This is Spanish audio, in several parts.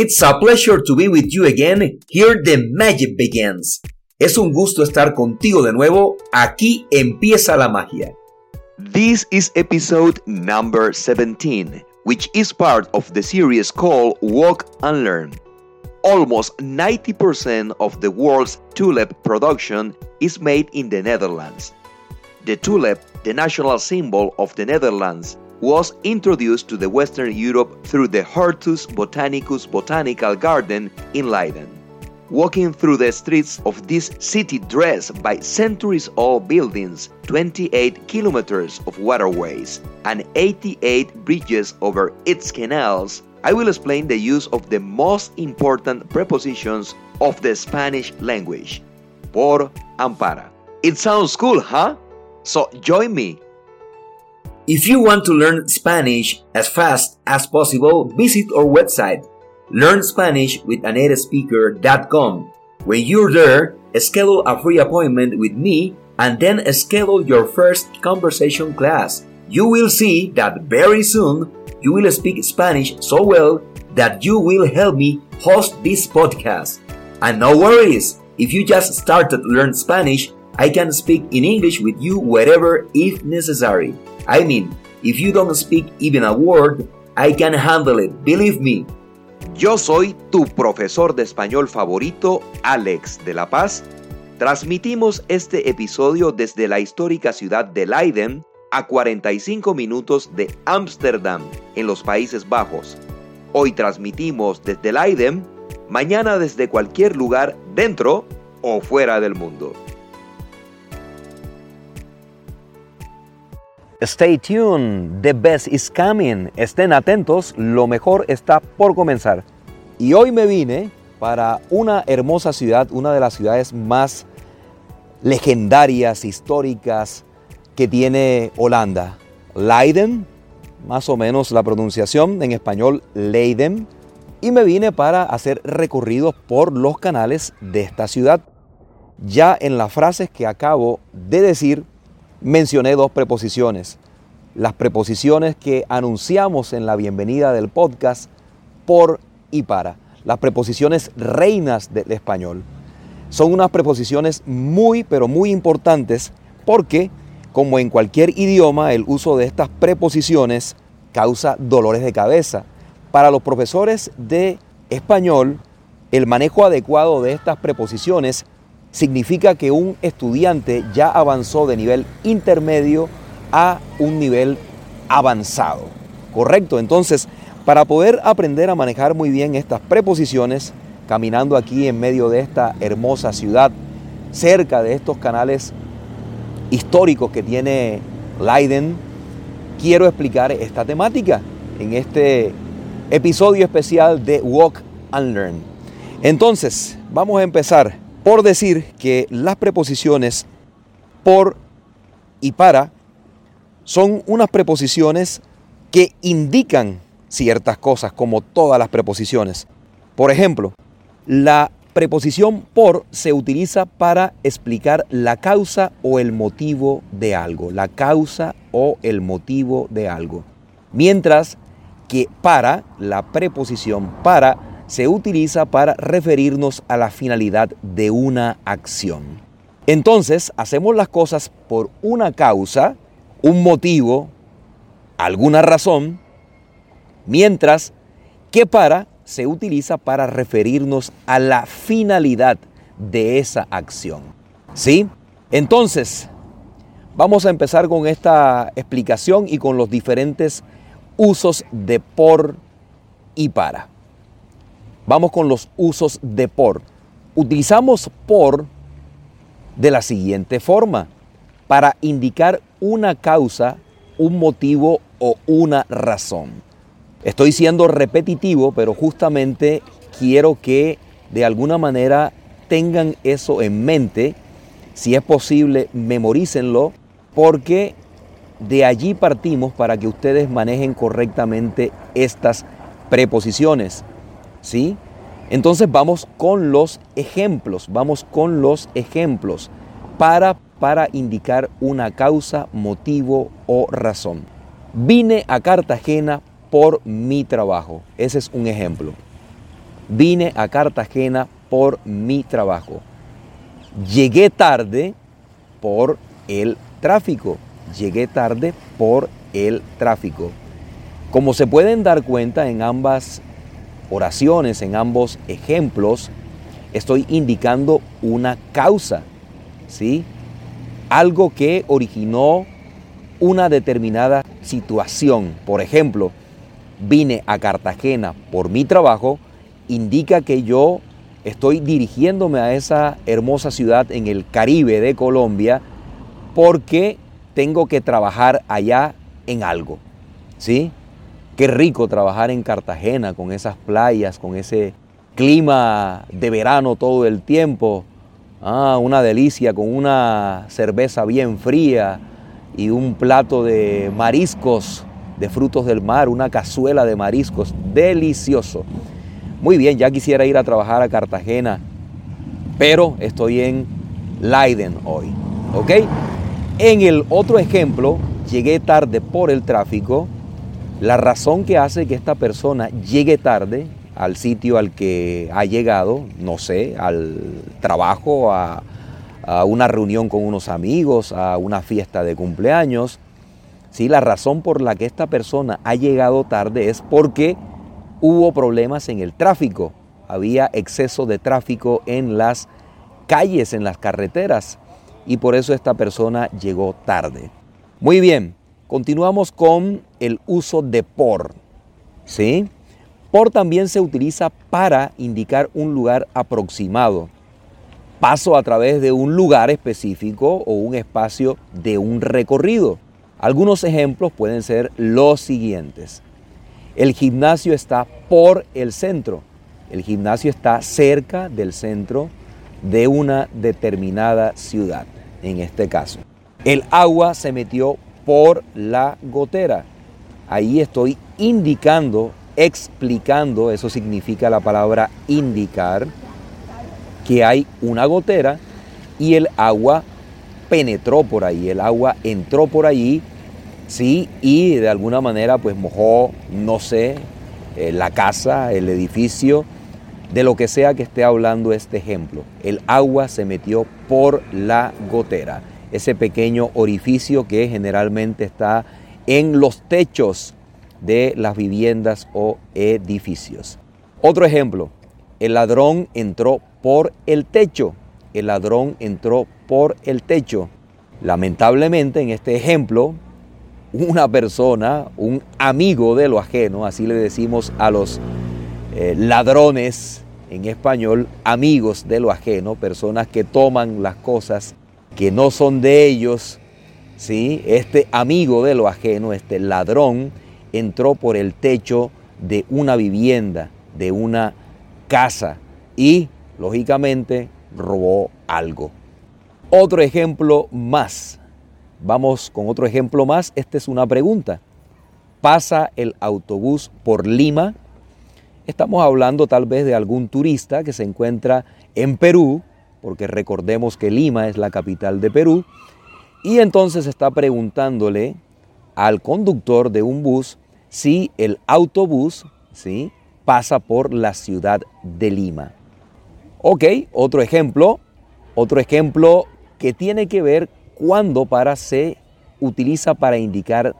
It's a pleasure to be with you again. Here the magic begins. Es un gusto estar contigo de nuevo. Aquí empieza la magia. This is episode number 17, which is part of the series called Walk and Learn. Almost 90% of the world's tulip production is made in the Netherlands. The tulip, the national symbol of the Netherlands, was introduced to the Western Europe through the Hortus Botanicus Botanical Garden in Leiden. Walking through the streets of this city dressed by centuries old buildings, 28 kilometers of waterways, and 88 bridges over its canals, I will explain the use of the most important prepositions of the Spanish language por and para. It sounds cool, huh? So join me if you want to learn Spanish as fast as possible, visit our website, learnspanishwithanatespeaker.com. When you're there, schedule a free appointment with me and then schedule your first conversation class. You will see that very soon you will speak Spanish so well that you will help me host this podcast. And no worries, if you just started learn Spanish, I can speak in English with you wherever if necessary. I mean, if you don't speak even a word, I can handle it, believe me. Yo soy tu profesor de español favorito, Alex de la Paz. Transmitimos este episodio desde la histórica ciudad de Leiden, a 45 minutos de Ámsterdam, en los Países Bajos. Hoy transmitimos desde Leiden, mañana desde cualquier lugar dentro o fuera del mundo. Stay tuned, the best is coming. Estén atentos, lo mejor está por comenzar. Y hoy me vine para una hermosa ciudad, una de las ciudades más legendarias, históricas que tiene Holanda. Leiden, más o menos la pronunciación en español Leiden. Y me vine para hacer recorridos por los canales de esta ciudad. Ya en las frases que acabo de decir, mencioné dos preposiciones. Las preposiciones que anunciamos en la bienvenida del podcast por y para. Las preposiciones reinas del español. Son unas preposiciones muy, pero muy importantes porque, como en cualquier idioma, el uso de estas preposiciones causa dolores de cabeza. Para los profesores de español, el manejo adecuado de estas preposiciones significa que un estudiante ya avanzó de nivel intermedio a un nivel avanzado. ¿Correcto? Entonces, para poder aprender a manejar muy bien estas preposiciones, caminando aquí en medio de esta hermosa ciudad, cerca de estos canales históricos que tiene Leiden, quiero explicar esta temática en este episodio especial de Walk and Learn. Entonces, vamos a empezar por decir que las preposiciones por y para son unas preposiciones que indican ciertas cosas, como todas las preposiciones. Por ejemplo, la preposición por se utiliza para explicar la causa o el motivo de algo, la causa o el motivo de algo. Mientras que para, la preposición para, se utiliza para referirnos a la finalidad de una acción. Entonces, hacemos las cosas por una causa, un motivo, alguna razón, mientras que para se utiliza para referirnos a la finalidad de esa acción. ¿Sí? Entonces, vamos a empezar con esta explicación y con los diferentes usos de por y para. Vamos con los usos de por. Utilizamos por de la siguiente forma, para indicar una causa, un motivo o una razón. Estoy siendo repetitivo, pero justamente quiero que de alguna manera tengan eso en mente. Si es posible, memorícenlo, porque de allí partimos para que ustedes manejen correctamente estas preposiciones. ¿Sí? Entonces vamos con los ejemplos, vamos con los ejemplos para, para indicar una causa, motivo o razón. Vine a Cartagena por mi trabajo. Ese es un ejemplo. Vine a Cartagena por mi trabajo. Llegué tarde por el tráfico. Llegué tarde por el tráfico. Como se pueden dar cuenta en ambas oraciones, en ambos ejemplos, estoy indicando una causa, ¿sí? Algo que originó una determinada situación. Por ejemplo, vine a Cartagena por mi trabajo, indica que yo estoy dirigiéndome a esa hermosa ciudad en el Caribe de Colombia porque tengo que trabajar allá en algo. ¿Sí? Qué rico trabajar en Cartagena con esas playas, con ese clima de verano todo el tiempo. Ah, una delicia con una cerveza bien fría y un plato de mariscos, de frutos del mar, una cazuela de mariscos, delicioso. Muy bien, ya quisiera ir a trabajar a Cartagena, pero estoy en Leiden hoy, ¿ok? En el otro ejemplo, llegué tarde por el tráfico la razón que hace que esta persona llegue tarde al sitio al que ha llegado, no sé, al trabajo, a, una reunión con unos amigos, a una fiesta de cumpleaños, ¿sí? la razón por la que esta persona ha llegado tarde es porque hubo problemas en el tráfico, había exceso de tráfico en las calles, en las carreteras, y por eso esta persona llegó tarde. Muy bien, Continuamos con el uso de por. ¿sí? Por también se utiliza para indicar un lugar aproximado. Paso a través de un lugar específico o un espacio de un recorrido. Algunos ejemplos pueden ser los siguientes. El gimnasio está por el centro. El gimnasio está cerca del centro de una determinada ciudad, en este caso. El agua se metió por la gotera. Ahí estoy indicando, explicando, eso significa la palabra indicar, que hay una gotera y el agua penetró por ahí, el agua entró por allí, sí, y de alguna manera pues mojó, no sé, eh, la casa, el edificio, de lo que sea que esté hablando este ejemplo. El agua se metió por la gotera ese pequeño orificio que generalmente está en los techos de las viviendas o edificios. Otro ejemplo, el ladrón entró por el techo. El ladrón entró por el techo. Lamentablemente en este ejemplo, una persona, un amigo de lo ajeno, así le decimos a los eh, ladrones en español, amigos de lo ajeno, personas que toman las cosas que no son de ellos, ¿sí? este amigo de lo ajeno, este ladrón, entró por el techo de una vivienda, de una casa y, lógicamente, robó algo. Otro ejemplo más. Vamos con otro ejemplo más. Esta es una pregunta. ¿Pasa el autobús por Lima? Estamos hablando tal vez de algún turista que se encuentra en Perú porque recordemos que Lima es la capital de Perú, y entonces está preguntándole al conductor de un bus si el autobús ¿sí? pasa por la ciudad de Lima. Ok, otro ejemplo, otro ejemplo que tiene que ver cuando para se utiliza para indicar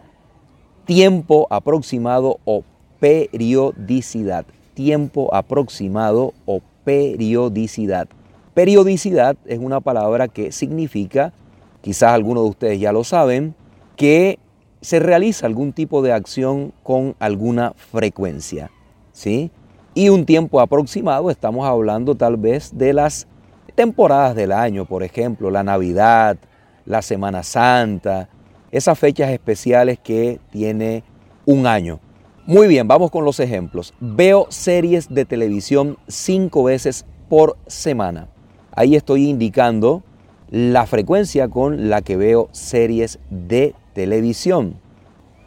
tiempo aproximado o periodicidad. Tiempo aproximado o periodicidad. Periodicidad es una palabra que significa, quizás algunos de ustedes ya lo saben, que se realiza algún tipo de acción con alguna frecuencia. ¿sí? Y un tiempo aproximado, estamos hablando tal vez de las temporadas del año, por ejemplo, la Navidad, la Semana Santa, esas fechas especiales que tiene un año. Muy bien, vamos con los ejemplos. Veo series de televisión cinco veces por semana. Ahí estoy indicando la frecuencia con la que veo series de televisión.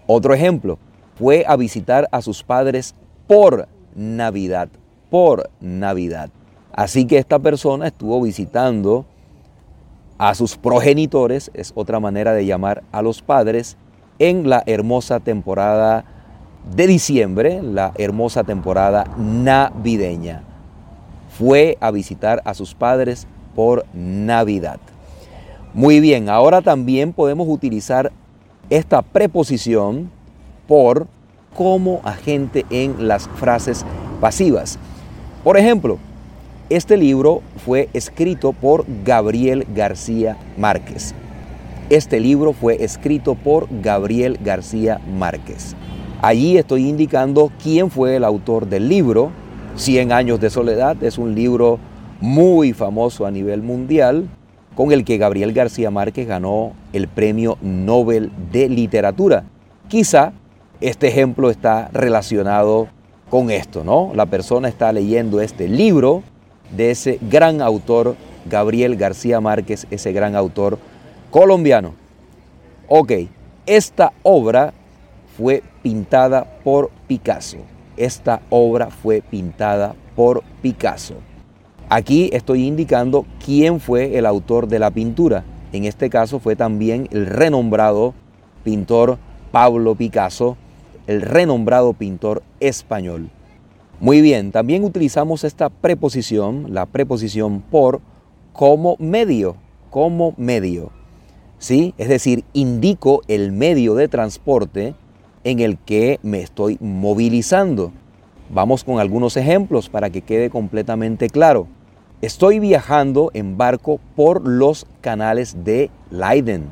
Otro ejemplo, fue a visitar a sus padres por Navidad, por Navidad. Así que esta persona estuvo visitando a sus progenitores, es otra manera de llamar a los padres, en la hermosa temporada de diciembre, la hermosa temporada navideña. Fue a visitar a sus padres por Navidad. Muy bien, ahora también podemos utilizar esta preposición por como agente en las frases pasivas. Por ejemplo, este libro fue escrito por Gabriel García Márquez. Este libro fue escrito por Gabriel García Márquez. Allí estoy indicando quién fue el autor del libro. Cien años de soledad es un libro muy famoso a nivel mundial con el que Gabriel García Márquez ganó el Premio Nobel de Literatura. Quizá este ejemplo está relacionado con esto, ¿no? La persona está leyendo este libro de ese gran autor, Gabriel García Márquez, ese gran autor colombiano. Ok, esta obra fue pintada por Picasso. Esta obra fue pintada por Picasso. Aquí estoy indicando quién fue el autor de la pintura. En este caso fue también el renombrado pintor Pablo Picasso, el renombrado pintor español. Muy bien, también utilizamos esta preposición, la preposición por, como medio, como medio. ¿Sí? Es decir, indico el medio de transporte en el que me estoy movilizando. Vamos con algunos ejemplos para que quede completamente claro. Estoy viajando en barco por los canales de Leiden.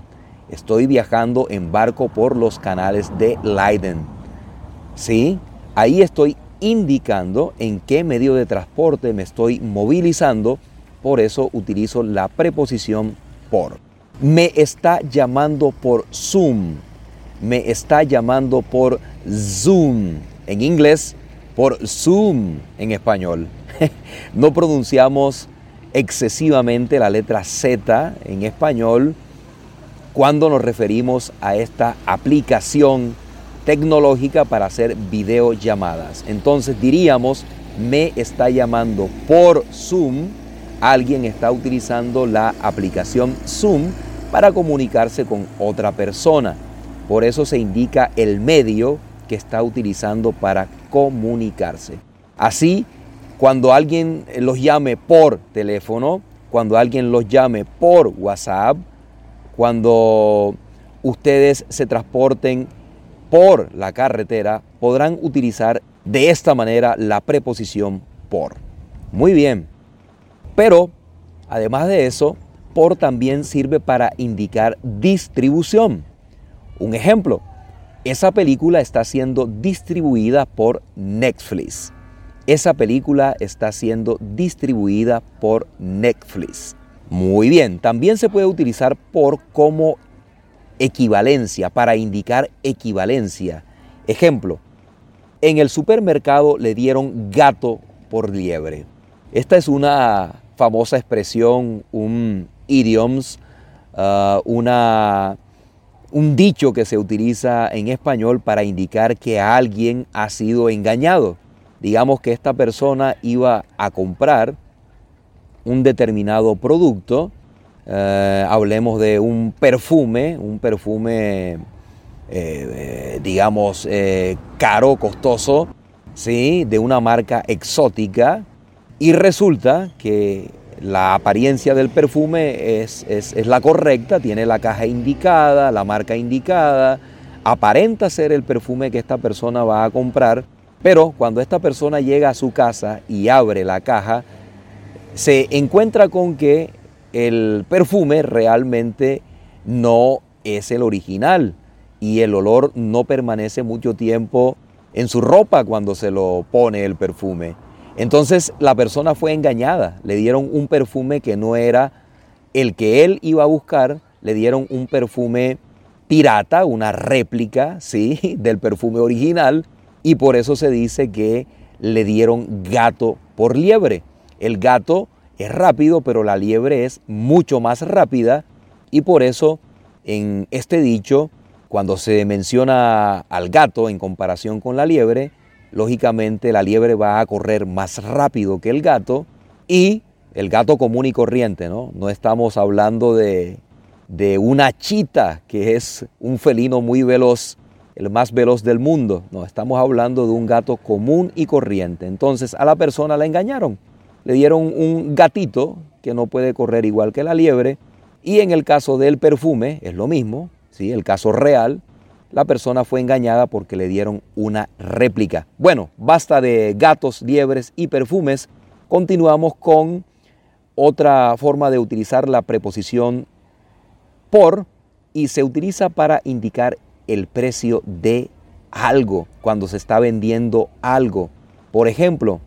Estoy viajando en barco por los canales de Leiden. ¿Sí? Ahí estoy indicando en qué medio de transporte me estoy movilizando, por eso utilizo la preposición por. Me está llamando por Zoom, me está llamando por Zoom, en inglés por Zoom en español. no pronunciamos excesivamente la letra Z en español cuando nos referimos a esta aplicación tecnológica para hacer videollamadas. Entonces diríamos, me está llamando por Zoom, alguien está utilizando la aplicación Zoom para comunicarse con otra persona. Por eso se indica el medio que está utilizando para comunicarse. Así, cuando alguien los llame por teléfono, cuando alguien los llame por WhatsApp, cuando ustedes se transporten por la carretera, podrán utilizar de esta manera la preposición por. Muy bien. Pero, además de eso, por también sirve para indicar distribución. Un ejemplo, esa película está siendo distribuida por Netflix. Esa película está siendo distribuida por Netflix. Muy bien, también se puede utilizar por como equivalencia, para indicar equivalencia. Ejemplo, en el supermercado le dieron gato por liebre. Esta es una famosa expresión, un idioms, uh, una, un dicho que se utiliza en español para indicar que alguien ha sido engañado. Digamos que esta persona iba a comprar un determinado producto eh, hablemos de un perfume, un perfume, eh, eh, digamos, caro, costoso, ¿sí? de una marca exótica, y resulta que la apariencia del perfume es, es, la correcta, tiene la caja indicada, la marca indicada, aparenta ser el perfume que esta persona va a comprar, pero cuando esta persona llega a su casa y abre la caja, se encuentra con que el perfume realmente no es el original y el olor no permanece mucho tiempo en su ropa cuando se lo pone el perfume. Entonces la persona fue engañada, le dieron un perfume que no era el que él iba a buscar, le dieron un perfume pirata, una réplica, ¿sí? del perfume original y por eso se dice que le dieron gato por liebre. El gato es rápido, pero la liebre es mucho más rápida y por eso en este dicho, cuando se menciona al gato en comparación con la liebre, lógicamente la liebre va a correr más rápido que el gato y el gato común y corriente, ¿no? No estamos hablando de, de una chita, que es un felino muy veloz, el más veloz del mundo. No, estamos hablando de un gato común y corriente. Entonces a la persona la engañaron le dieron un gatito que no puede correr igual que la liebre. Y en el caso del perfume es lo mismo, ¿sí? el caso real, la persona fue engañada porque le dieron una réplica. Bueno, basta de gatos, liebres y perfumes. Continuamos con otra forma de utilizar la preposición por y se utiliza para indicar el precio de algo cuando se está vendiendo algo. Por ejemplo,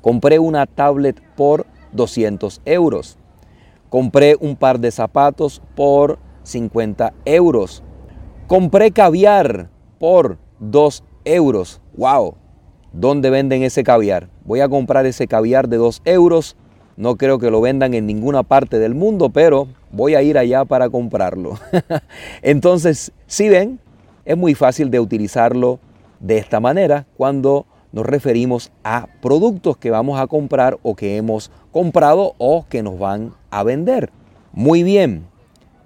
compré una tablet por 200 euros. Compré un par de zapatos por 50 euros. Compré caviar por 2 euros. ¡Wow! ¿Dónde venden ese caviar? Voy a comprar ese caviar de 2 euros. No creo que lo vendan en ninguna parte del mundo, pero voy a ir allá para comprarlo. Entonces, si ven, es muy fácil de utilizarlo de esta manera cuando nos referimos a productos que vamos a comprar o que hemos comprado o que nos van a vender. Muy bien,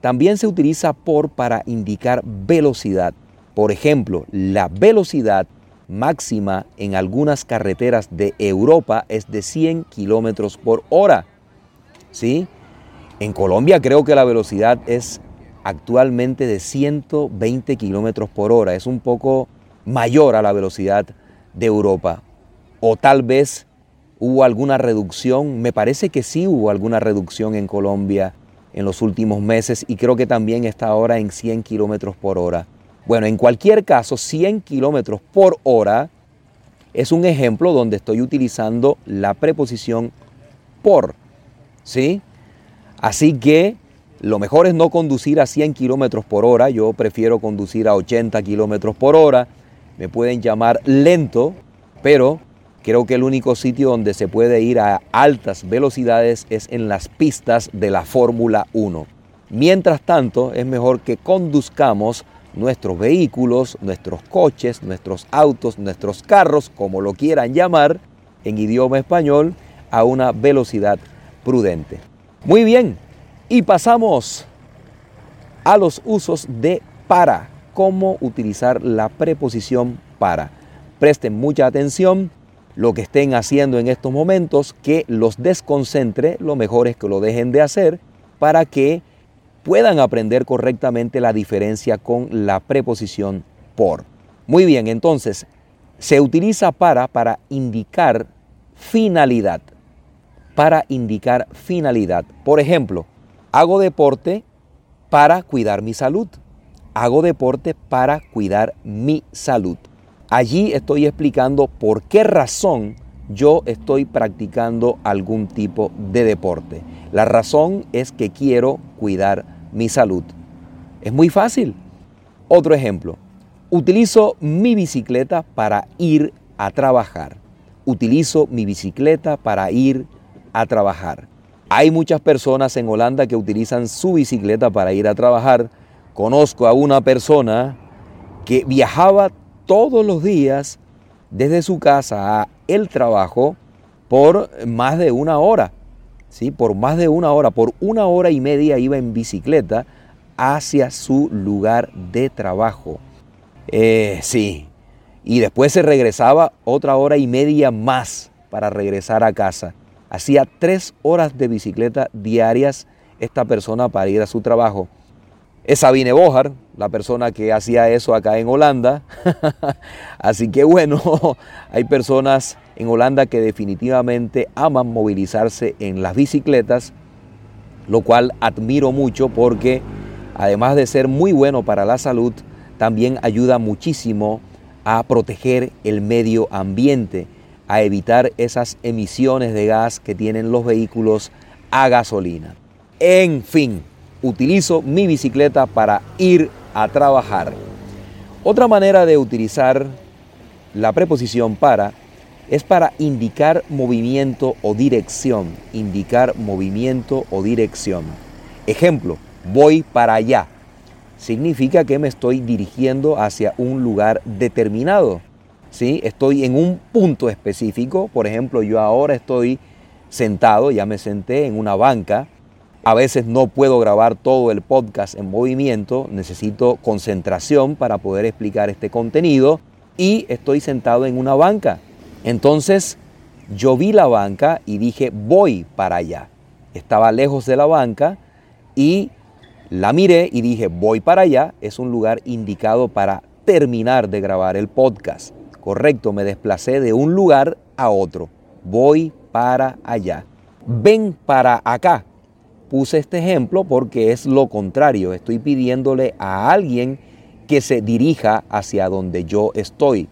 también se utiliza por para indicar velocidad. Por ejemplo, la velocidad máxima en algunas carreteras de Europa es de 100 kilómetros por hora. ¿Sí? En Colombia creo que la velocidad es actualmente de 120 kilómetros por hora. Es un poco mayor a la velocidad de Europa. O tal vez hubo alguna reducción. Me parece que sí hubo alguna reducción en Colombia en los últimos meses y creo que también está ahora en 100 kilómetros por hora. Bueno, en cualquier caso, 100 kilómetros por hora es un ejemplo donde estoy utilizando la preposición por. ¿Sí? Así que lo mejor es no conducir a 100 kilómetros por hora. Yo prefiero conducir a 80 kilómetros por hora. Me pueden llamar lento, pero Creo que el único sitio donde se puede ir a altas velocidades es en las pistas de la Fórmula 1. Mientras tanto, es mejor que conduzcamos nuestros vehículos, nuestros coches, nuestros autos, nuestros carros, como lo quieran llamar, en idioma español, a una velocidad prudente. Muy bien, y pasamos a los usos de para. Cómo utilizar la preposición para. Presten mucha atención lo que estén haciendo en estos momentos, que los desconcentre, lo mejor es que lo dejen de hacer para que puedan aprender correctamente la diferencia con la preposición por. Muy bien, entonces se utiliza para para indicar finalidad. Para indicar finalidad. Por ejemplo, hago deporte para cuidar mi salud. Hago deporte para cuidar mi salud. Allí estoy explicando por qué razón yo estoy practicando algún tipo de deporte. La razón es que quiero cuidar mi salud. Es muy fácil. Otro ejemplo. Utilizo mi bicicleta para ir a trabajar. Utilizo mi bicicleta para ir a trabajar. Hay muchas personas en Holanda que utilizan su bicicleta para ir a trabajar. Conozco a una persona que viajaba todos los días desde su casa a el trabajo por más de una hora. ¿sí? Por más de una hora, por una hora y media iba en bicicleta hacia su lugar de trabajo. Eh, sí, y después se regresaba otra hora y media más para regresar a casa. Hacía tres horas de bicicleta diarias esta persona para ir a su trabajo es Sabine Bojar, la persona que hacía eso acá en Holanda. Así que bueno, hay personas en Holanda que definitivamente aman movilizarse en las bicicletas, lo cual admiro mucho porque además de ser muy bueno para la salud, también ayuda muchísimo a proteger el medio ambiente, a evitar esas emisiones de gas que tienen los vehículos a gasolina. En fin, utilizo mi bicicleta para ir a trabajar. Otra manera de utilizar la preposición para es para indicar movimiento o dirección. Indicar movimiento o dirección. Ejemplo, voy para allá. Significa que me estoy dirigiendo hacia un lugar determinado. ¿sí? Estoy en un punto específico. Por ejemplo, yo ahora estoy sentado, ya me senté en una banca a veces no puedo grabar todo el podcast en movimiento, necesito concentración para poder explicar este contenido y estoy sentado en una banca. Entonces, yo vi la banca y dije, voy para allá. Estaba lejos de la banca y la miré y dije, voy para allá. Es un lugar indicado para terminar de grabar el podcast. Correcto, me desplacé de un lugar a otro. Voy para allá. Ven para acá. Puse este ejemplo porque es lo contrario. Estoy pidiéndole a alguien que se dirija hacia donde yo estoy.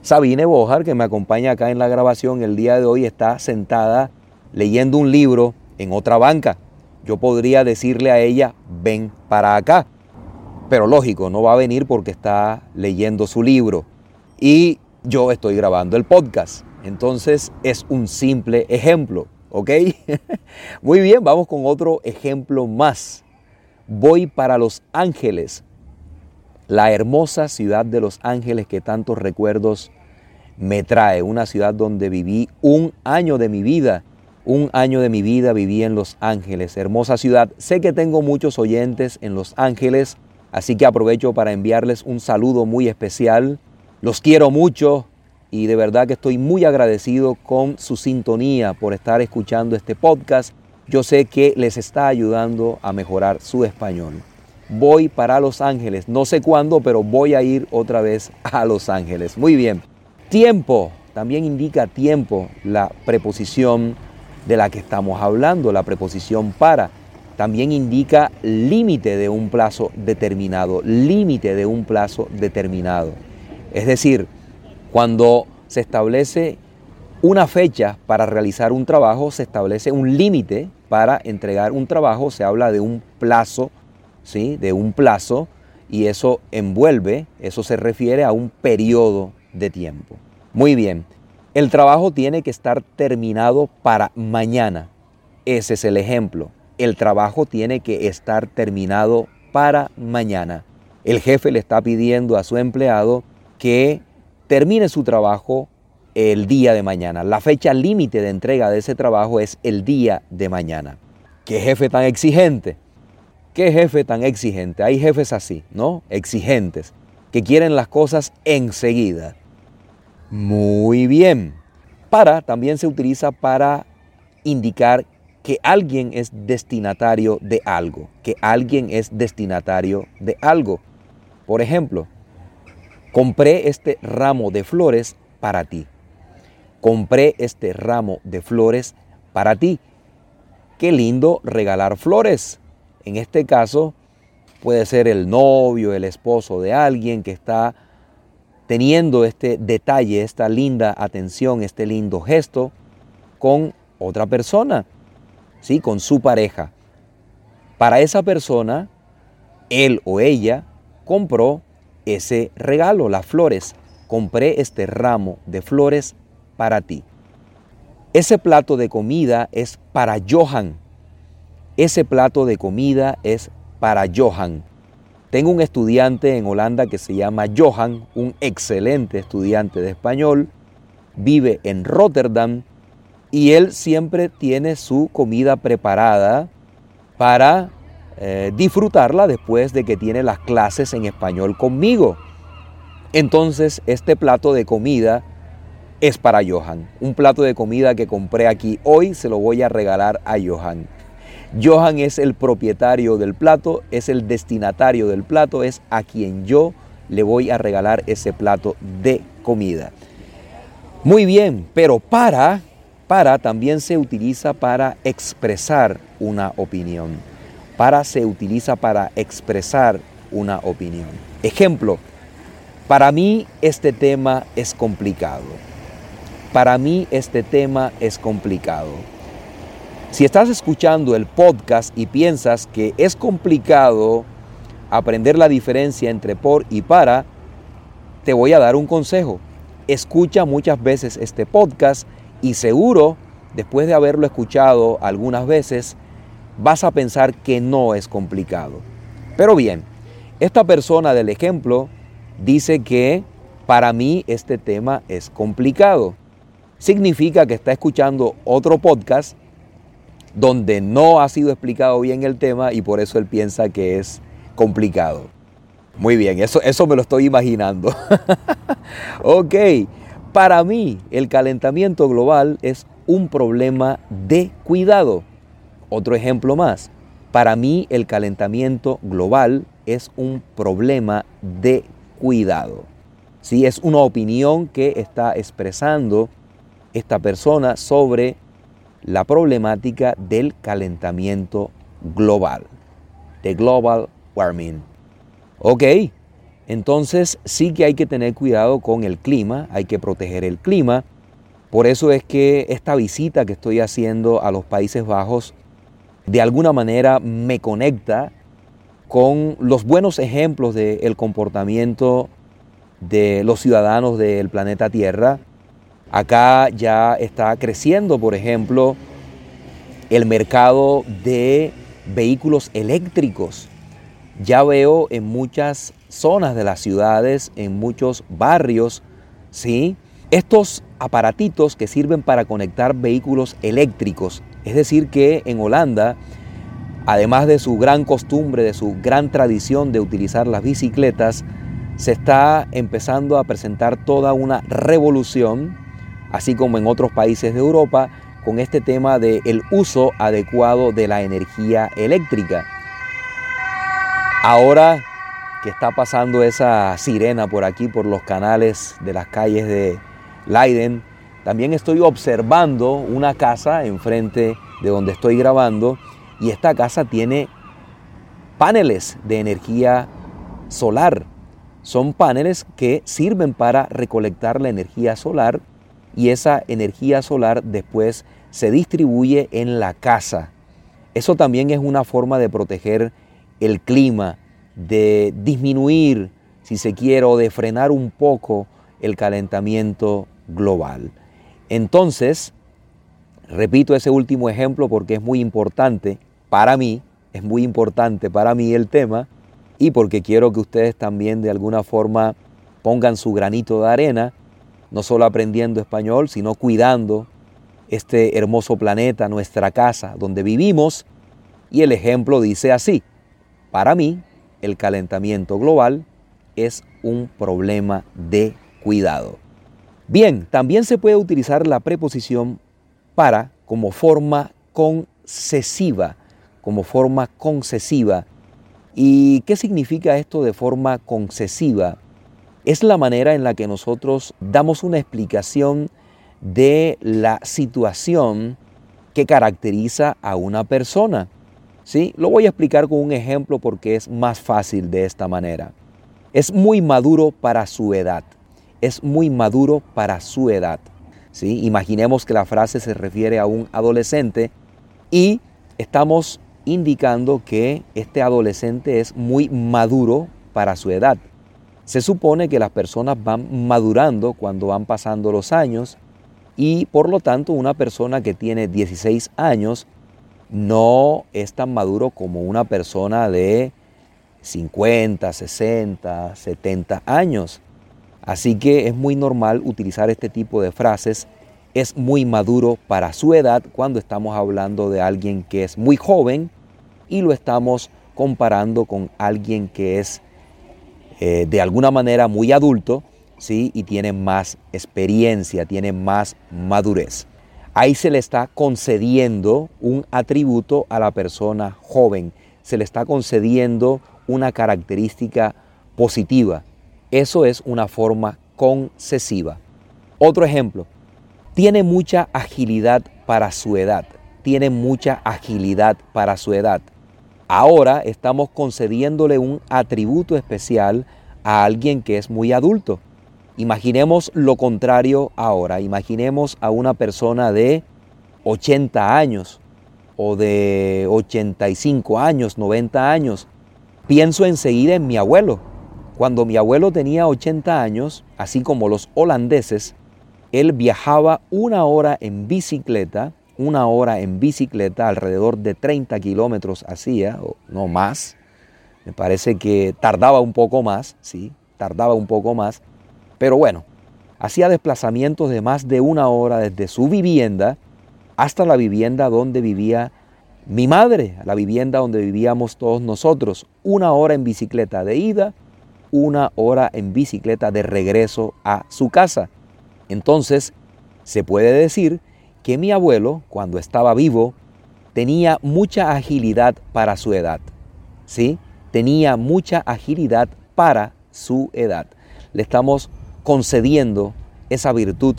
Sabine Bojar, que me acompaña acá en la grabación el día de hoy, está sentada leyendo un libro en otra banca. Yo podría decirle a ella, ven para acá. Pero lógico, no va a venir porque está leyendo su libro. Y yo estoy grabando el podcast. Entonces es un simple ejemplo, ¿ok? Muy bien, vamos con otro ejemplo más. Voy para Los Ángeles la hermosa ciudad de Los Ángeles que tantos recuerdos me trae, una ciudad donde viví un año de mi vida. Un año de mi vida viví en Los Ángeles, hermosa ciudad. Sé que tengo muchos oyentes en Los Ángeles, así que aprovecho para enviarles un saludo muy especial. Los quiero mucho y de verdad que estoy muy agradecido con su sintonía por estar escuchando este podcast. Yo sé que les está ayudando a mejorar su español voy para Los Ángeles. No sé cuándo, pero voy a ir otra vez a Los Ángeles. Muy bien. Tiempo. También indica tiempo la preposición de la que estamos hablando, la preposición para. También indica límite de un plazo determinado, límite de un plazo determinado. Es decir, cuando se establece una fecha para realizar un trabajo, se establece un límite para entregar un trabajo, se habla de un plazo ¿sí? de un plazo y eso envuelve, eso se refiere a un periodo de tiempo. Muy bien, el trabajo tiene que estar terminado para mañana. Ese es el ejemplo. El trabajo tiene que estar terminado para mañana. El jefe le está pidiendo a su empleado que termine su trabajo el día de mañana. La fecha límite de entrega de ese trabajo es el día de mañana. ¿Qué jefe tan exigente? ¿Qué jefe tan exigente? Hay jefes así, ¿no? Exigentes, que quieren las cosas enseguida. Muy bien. Para también se utiliza para indicar que alguien es destinatario de algo, que alguien es destinatario de algo. Por ejemplo, compré este ramo de flores para ti. Compré este ramo de flores para ti. Qué lindo regalar flores. En este caso puede ser el novio, el esposo de alguien que está teniendo este detalle, esta linda atención, este lindo gesto con otra persona, ¿sí? con su pareja. Para esa persona, él o ella compró ese regalo, las flores. Compré este ramo de flores para ti. Ese plato de comida es para Johan, ese plato de comida es para Johan. Tengo un estudiante en Holanda que se llama Johan, un excelente estudiante de español, vive en Rotterdam y él siempre tiene su comida preparada para eh, disfrutarla después de que tiene las clases en español conmigo. Entonces este plato de comida es para Johan. Un plato de comida que compré aquí hoy se lo voy a regalar a Johan. Johan es el propietario del plato, es el destinatario del plato, es a quien yo le voy a regalar ese plato de comida. Muy bien, pero para, para también se utiliza para expresar una opinión. Para se utiliza para expresar una opinión. Ejemplo, para mí este tema es complicado. Para mí este tema es complicado. Si estás escuchando el podcast y piensas que es complicado aprender la diferencia entre por y para, te voy a dar un consejo. Escucha muchas veces este podcast y seguro, después de haberlo escuchado algunas veces, vas a pensar que no es complicado. Pero bien, esta persona del ejemplo dice que para mí este tema es complicado. Significa que está escuchando otro podcast donde no ha sido explicado bien el tema y por eso él piensa que es complicado. Muy bien, eso, eso me lo estoy imaginando. ok, Para mí, el calentamiento global es un problema de cuidado. Otro ejemplo más. Para mí, el calentamiento global es un problema de cuidado. Sí, es una opinión que está expresando esta persona sobre la problemática del calentamiento global, de global warming. Ok, entonces sí que hay que tener cuidado con el clima, hay que proteger el clima. Por eso es que esta visita que estoy haciendo a los Países Bajos de alguna manera me conecta con los buenos ejemplos del comportamiento de los ciudadanos del planeta Tierra. Acá ya está creciendo, por ejemplo, el mercado de vehículos eléctricos. Ya veo en muchas zonas de las ciudades, en muchos barrios, ¿sí? Estos aparatitos que sirven para conectar vehículos eléctricos. Es decir, que en Holanda, además de su gran costumbre, de su gran tradición de utilizar las bicicletas, se está empezando a presentar toda una revolución, así como en otros países de Europa, con este tema del uso adecuado de la energía eléctrica. Ahora que está pasando esa sirena por aquí, por los canales de las calles de Leiden, también estoy observando una casa enfrente de donde estoy grabando y esta casa tiene paneles de energía solar. Son paneles que sirven para recolectar la energía solar y esa energía solar después se distribuye en la casa. Eso también es una forma de proteger el clima, de disminuir, si se quiere, o de frenar un poco el calentamiento global. Entonces, repito ese último ejemplo porque es muy importante para mí, es muy importante para mí el tema y porque quiero que ustedes también de alguna forma pongan su granito de arena, no solo aprendiendo español, sino cuidando este hermoso planeta, nuestra casa donde vivimos. Y el ejemplo dice así, para mí el calentamiento global es un problema de cuidado. Bien, también se puede utilizar la preposición para como forma concesiva, como forma concesiva. ¿Y qué significa esto de forma concesiva? Es la manera en la que nosotros damos una explicación de la situación que caracteriza a una persona. ¿Sí? Lo voy a explicar con un ejemplo porque es más fácil de esta manera. Es muy maduro para su edad. Es muy maduro para su edad. ¿Sí? Imaginemos que la frase se refiere a un adolescente y estamos indicando que este adolescente es muy maduro para su edad. Se supone que las personas van madurando cuando van pasando los años y por lo tanto una persona que tiene 16 años no es tan maduro como una persona de 50, 60, 70 años. Así que es muy normal utilizar este tipo de frases. Es muy maduro para su edad cuando estamos hablando de alguien que es muy joven y lo estamos comparando con alguien que es eh, de alguna manera muy adulto ¿sí? y tiene más experiencia, tiene más madurez. Ahí se le está concediendo un atributo a la persona joven, se le está concediendo una característica positiva. Eso es una forma concesiva. Otro ejemplo, tiene mucha agilidad para su edad, tiene mucha agilidad para su edad. Ahora estamos concediéndole un atributo especial a alguien que es muy adulto. Imaginemos lo contrario ahora. Imaginemos a una persona de 80 años o de 85 años, 90 años. Pienso enseguida en mi abuelo. Cuando mi abuelo tenía 80 años, así como los holandeses, él viajaba una hora en bicicleta, una hora en bicicleta, alrededor de 30 kilómetros hacía, o no más. Me parece que tardaba un poco más, sí, tardaba un poco más pero bueno, hacía desplazamientos de más de una hora desde su vivienda hasta la vivienda donde vivía mi madre, la vivienda donde vivíamos todos nosotros. Una hora en bicicleta de ida, una hora en bicicleta de regreso a su casa. Entonces, se puede decir que mi abuelo, cuando estaba vivo, tenía mucha agilidad para su edad. ¿Sí? Tenía mucha agilidad para su edad. Le estamos concediendo esa virtud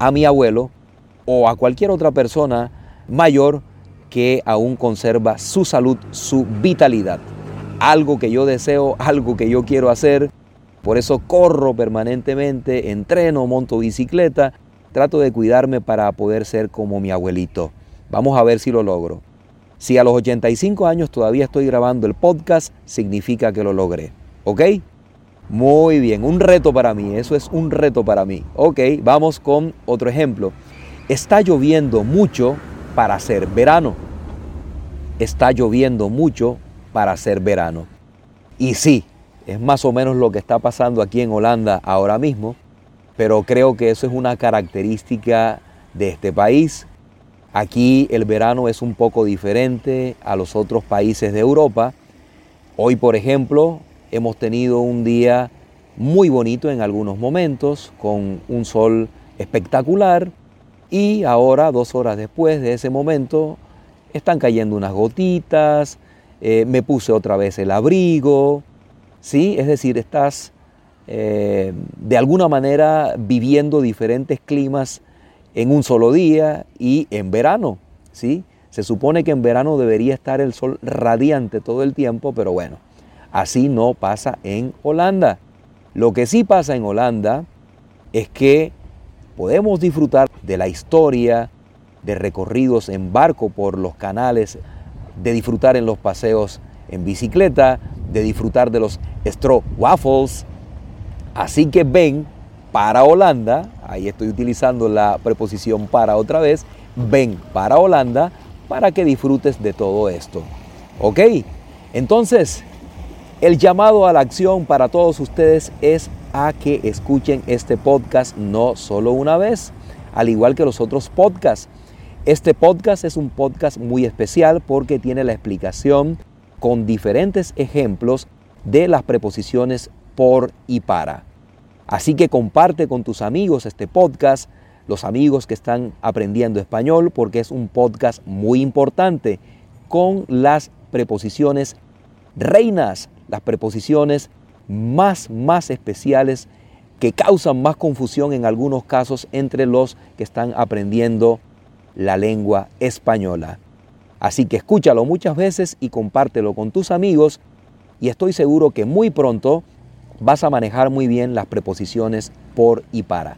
a mi abuelo o a cualquier otra persona mayor que aún conserva su salud, su vitalidad. Algo que yo deseo, algo que yo quiero hacer. Por eso corro permanentemente, entreno, monto bicicleta, trato de cuidarme para poder ser como mi abuelito. Vamos a ver si lo logro. Si a los 85 años todavía estoy grabando el podcast, significa que lo logré. ¿Ok? Muy bien, un reto para mí, eso es un reto para mí. Ok, vamos con otro ejemplo. Está lloviendo mucho para ser verano. Está lloviendo mucho para ser verano. Y sí, es más o menos lo que está pasando aquí en Holanda ahora mismo, pero creo que eso es una característica de este país. Aquí el verano es un poco diferente a los otros países de Europa. Hoy, por ejemplo, hemos tenido un día muy bonito en algunos momentos, con un sol espectacular, y ahora, dos horas después de ese momento, están cayendo unas gotitas, eh, me puse otra vez el abrigo, ¿sí? Es decir, estás eh, de alguna manera viviendo diferentes climas en un solo día y en verano, ¿sí? Se supone que en verano debería estar el sol radiante todo el tiempo, pero bueno, así no pasa en Holanda. Lo que sí pasa en Holanda es que podemos disfrutar de la historia, de recorridos en barco por los canales, de disfrutar en los paseos en bicicleta, de disfrutar de los straw waffles. Así que ven para Holanda, ahí estoy utilizando la preposición para otra vez, ven para Holanda para que disfrutes de todo esto. ¿Ok? Entonces, el llamado a la acción para todos ustedes es a que escuchen este podcast no solo una vez, al igual que los otros podcasts. Este podcast es un podcast muy especial porque tiene la explicación con diferentes ejemplos de las preposiciones por y para. Así que comparte con tus amigos este podcast, los amigos que están aprendiendo español, porque es un podcast muy importante con las preposiciones reinas, las preposiciones más, más especiales que causan más confusión en algunos casos entre los que están aprendiendo la lengua española. Así que escúchalo muchas veces y compártelo con tus amigos y estoy seguro que muy pronto vas a manejar muy bien las preposiciones por y para.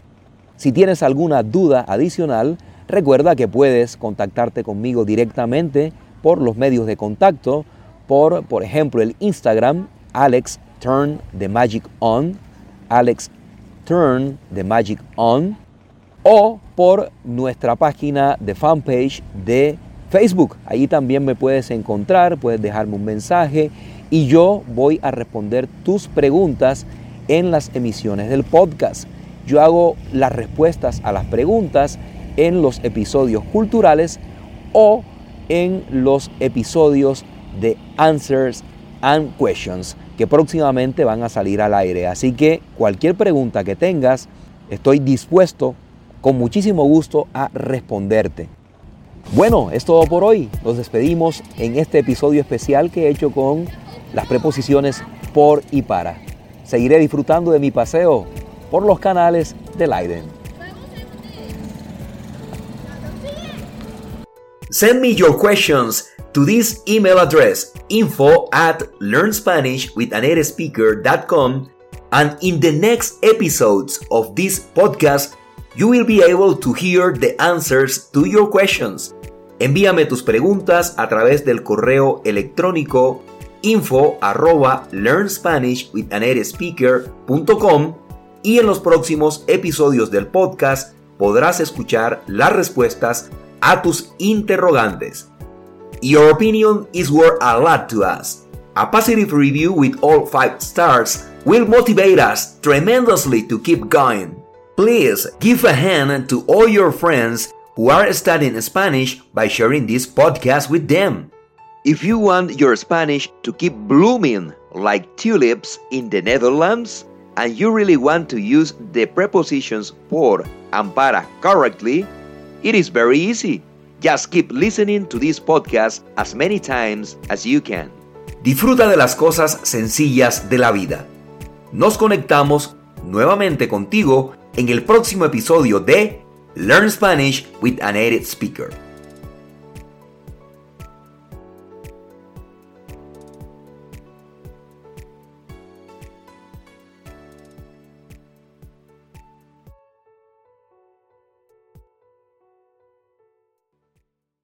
Si tienes alguna duda adicional, recuerda que puedes contactarte conmigo directamente por los medios de contacto, por, por ejemplo, el Instagram, Alex Turn the Magic On, Alex Turn the Magic On, o por nuestra página de fanpage de Facebook. Ahí también me puedes encontrar, puedes dejarme un mensaje y yo voy a responder tus preguntas en las emisiones del podcast. Yo hago las respuestas a las preguntas en los episodios culturales o en los episodios de Answers and Questions que próximamente van a salir al aire. Así que cualquier pregunta que tengas, estoy dispuesto con muchísimo gusto a responderte. Bueno, es todo por hoy. Nos despedimos en este episodio especial que he hecho con las preposiciones por y para. Seguiré disfrutando de mi paseo por los canales de Leiden. Send me your questions to this email address info at learnspanishwithanatespeaker.com and in the next episodes of this podcast you will be able to hear the answers to your questions. Envíame tus preguntas a través del correo electrónico info arroba y en los próximos episodios del podcast podrás escuchar las respuestas a tus interrogantes. Your opinion is worth a lot to us. A positive review with all 5 stars will motivate us tremendously to keep going. Please give a hand to all your friends who are studying Spanish by sharing this podcast with them. If you want your Spanish to keep blooming like tulips in the Netherlands, and you really want to use the prepositions por and para correctly, it is very easy. Just keep listening to this podcast as many times as you can. Disfruta de las cosas sencillas de la vida. Nos conectamos nuevamente contigo en el próximo episodio de Learn Spanish with a Native Speaker.